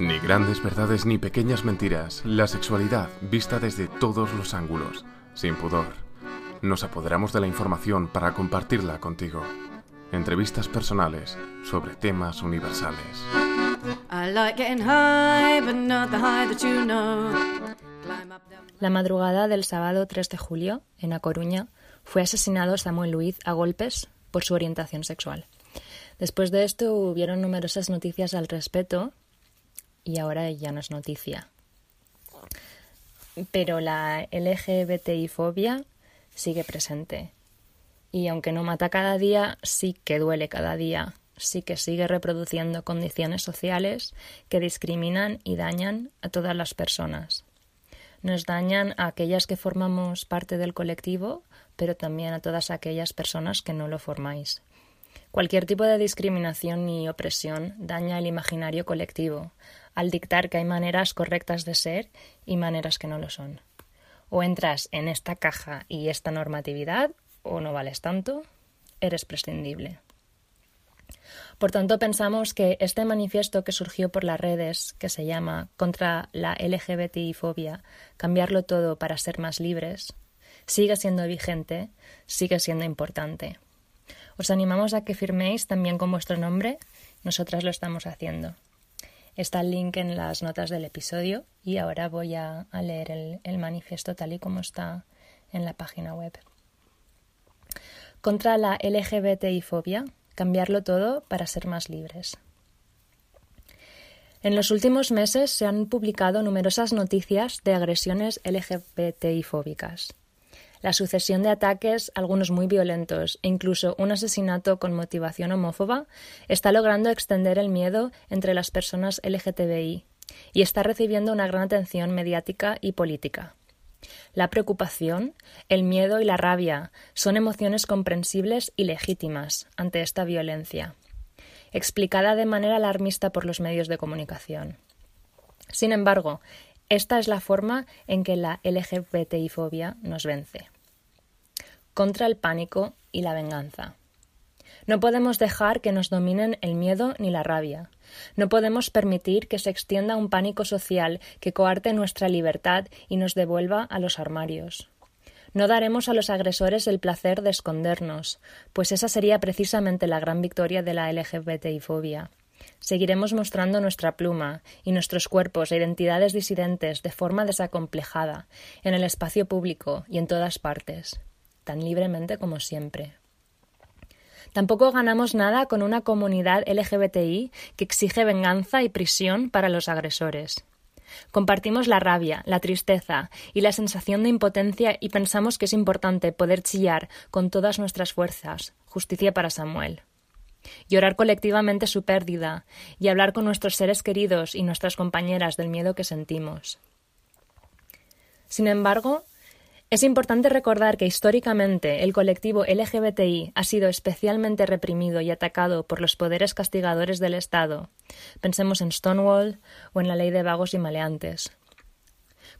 Ni grandes verdades ni pequeñas mentiras, la sexualidad vista desde todos los ángulos, sin pudor. Nos apoderamos de la información para compartirla contigo. Entrevistas personales sobre temas universales. La madrugada del sábado 3 de julio, en A Coruña, fue asesinado Samuel Luiz a golpes por su orientación sexual. Después de esto hubieron numerosas noticias al respecto y ahora ya no es noticia. Pero la LGBTI-fobia sigue presente. Y aunque no mata cada día, sí que duele cada día, sí que sigue reproduciendo condiciones sociales que discriminan y dañan a todas las personas. Nos dañan a aquellas que formamos parte del colectivo, pero también a todas aquellas personas que no lo formáis. Cualquier tipo de discriminación y opresión daña el imaginario colectivo, al dictar que hay maneras correctas de ser y maneras que no lo son. O entras en esta caja y esta normatividad, o no vales tanto, eres prescindible. Por tanto, pensamos que este manifiesto que surgió por las redes, que se llama Contra la LGBTI-fobia, cambiarlo todo para ser más libres, sigue siendo vigente, sigue siendo importante. Os animamos a que firméis también con vuestro nombre, nosotras lo estamos haciendo. Está el link en las notas del episodio y ahora voy a, leer el, el manifiesto tal y como está en la página web. Contra la LGBTI-fobia, cambiarlo todo para ser más libres. En los últimos meses se han publicado numerosas noticias de agresiones LGBTI-fóbicas. La sucesión de ataques, algunos muy violentos, e incluso un asesinato con motivación homófoba, está logrando extender el miedo entre las personas LGTBI y está recibiendo una gran atención mediática y política. La preocupación, el miedo y la rabia son emociones comprensibles y legítimas ante esta violencia, explicada de manera alarmista por los medios de comunicación. Sin embargo, esta es la forma en que la LGBTI-fobia nos vence. Contra el pánico y la venganza. No podemos dejar que nos dominen el miedo ni la rabia. No podemos permitir que se extienda un pánico social que coarte nuestra libertad y nos devuelva a los armarios. No daremos a los agresores el placer de escondernos, pues esa sería precisamente la gran victoria de la LGBTI-fobia. Seguiremos mostrando nuestra pluma y nuestros cuerpos e identidades disidentes de forma desacomplejada, en el espacio público y en todas partes, tan libremente como siempre. Tampoco ganamos nada con una comunidad LGBTI que exige venganza y prisión para los agresores. Compartimos la rabia, la tristeza y la sensación de impotencia y pensamos que es importante poder chillar con todas nuestras fuerzas, justicia para Samuel. Llorar colectivamente su pérdida y hablar con nuestros seres queridos y nuestras compañeras del miedo que sentimos. Sin embargo, es importante recordar que históricamente el colectivo LGBTI ha sido especialmente reprimido y atacado por los poderes castigadores del Estado. Pensemos en Stonewall o en la ley de vagos y maleantes.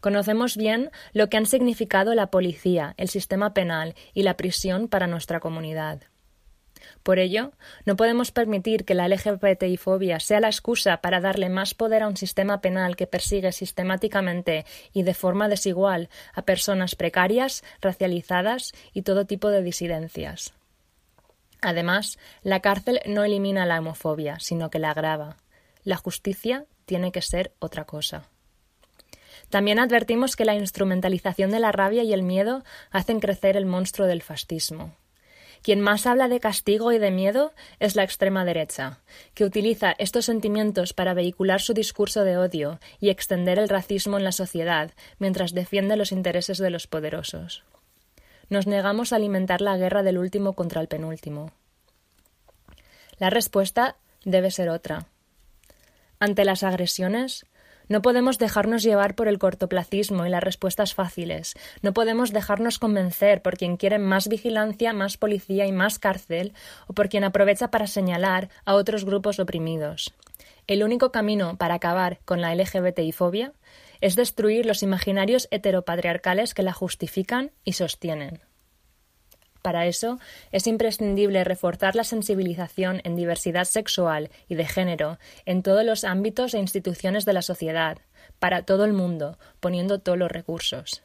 Conocemos bien lo que han significado la policía, el sistema penal y la prisión para nuestra comunidad. Por ello, no podemos permitir que la LGBTI-fobia sea la excusa para darle más poder a un sistema penal que persigue sistemáticamente y de forma desigual a personas precarias, racializadas y todo tipo de disidencias. Además, la cárcel no elimina la homofobia, sino que la agrava. La justicia tiene que ser otra cosa. También advertimos que la instrumentalización de la rabia y el miedo hacen crecer el monstruo del fascismo. Quien más habla de castigo y de miedo es la extrema derecha, que utiliza estos sentimientos para vehicular su discurso de odio y extender el racismo en la sociedad, mientras defiende los intereses de los poderosos. Nos negamos a alimentar la guerra del último contra el penúltimo. La respuesta debe ser otra. Ante las agresiones, no podemos dejarnos llevar por el cortoplacismo y las respuestas fáciles. No podemos dejarnos convencer por quien quiere más vigilancia, más policía y más cárcel, o por quien aprovecha para señalar a otros grupos oprimidos. El único camino para acabar con la LGBTI-fobia es destruir los imaginarios heteropatriarcales que la justifican y sostienen. Para eso es imprescindible reforzar la sensibilización en diversidad sexual y de género en todos los ámbitos e instituciones de la sociedad, para todo el mundo, poniendo todos los recursos.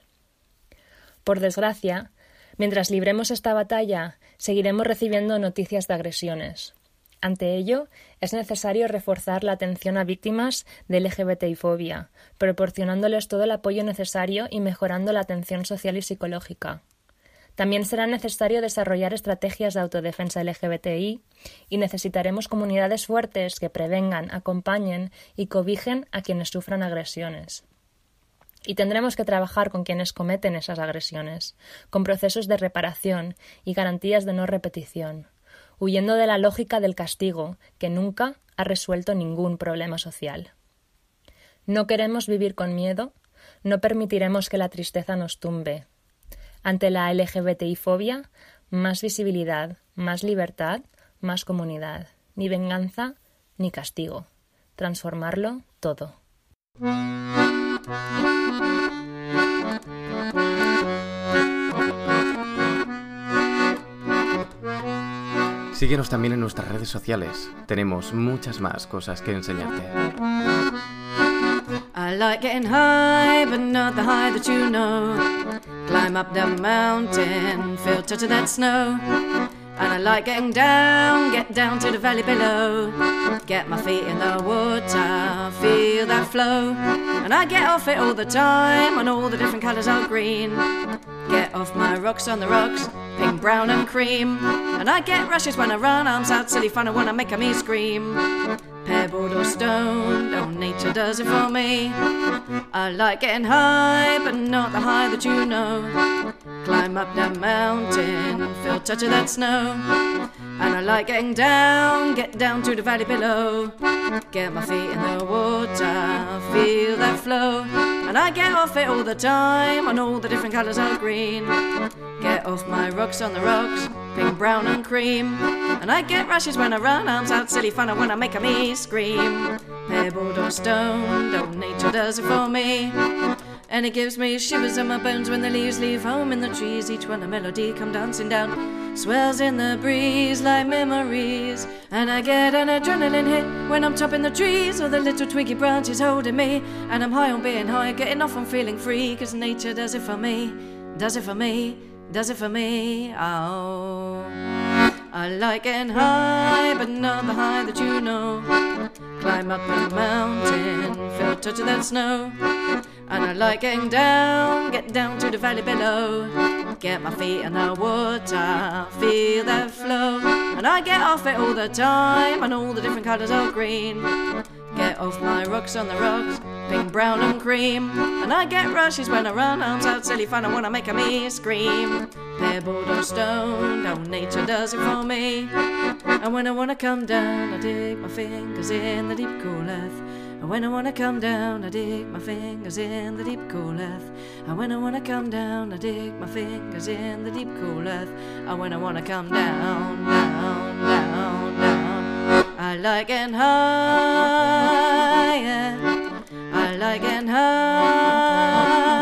Por desgracia, mientras libremos esta batalla, seguiremos recibiendo noticias de agresiones. Ante ello, es necesario reforzar la atención a víctimas de LGBTI-fobia, proporcionándoles todo el apoyo necesario y mejorando la atención social y psicológica. También será necesario desarrollar estrategias de autodefensa LGBTI y necesitaremos comunidades fuertes que prevengan, acompañen y cobijen a quienes sufran agresiones. Y tendremos que trabajar con quienes cometen esas agresiones, con procesos de reparación y garantías de no repetición, huyendo de la lógica del castigo, que nunca ha resuelto ningún problema social. No queremos vivir con miedo, no permitiremos que la tristeza nos tumbe, ante la LGBTI-fobia, más visibilidad, más libertad, más comunidad. Ni venganza ni castigo. Transformarlo todo. Síguenos también en nuestras redes sociales. Tenemos muchas más cosas que enseñarte. I like getting high, but not the high that you know. Climb up the mountain, touch of that snow. And I like getting down, get down to the valley below. Get my feet in the water, feel that flow. And I get off it all the time, on all the different colours are green. Get off my rocks on the rocks, pink, brown, and cream. And I get rushes when I run, arms out, silly fun, I wanna make me scream pebbled or stone. Oh, nature does it for me. I like getting high, but not the high that you know. Climb up that mountain, feel touch of that snow. And I like getting down, get down to the valley below. Get my feet in the water, feel that flow. And I get off it all the time on all the different colours of green. Get off my rocks on the rocks, pink, brown, and cream. And I get rushes when I run, arms out, silly fun, and when I make a me scream. Pebbled or stoned, oh, nature does it for me. And it gives me shivers in my bones when the leaves leave home in the trees. Each one a melody come dancing down, swells in the breeze like memories. And I get an adrenaline hit when I'm chopping the trees, or the little twiggy branches holding me. And I'm high on being high, getting off on feeling free, cause nature does it for me, does it for me does it for me. Oh, I like getting high, but not the high that you know. Climb up a mountain, feel touch of that snow. And I like getting down, get down to the valley below. Get my feet in the water, feel that flow. And I get off it all the time, and all the different colours of green. Get off my rocks on the rocks, pink, brown, and cream. And I get rushes when I run, arms out, silly fun, I wanna make a me scream. Pebbled or stone, oh, nature does it for me. And when I wanna come down, I dig my fingers in the deep cool earth. And when I wanna come down, I dig my fingers in the deep cool earth. And when I wanna come down, I dig my fingers in the deep cool earth. And when I wanna come down, down, down, down. I like getting high, yeah. I like getting high.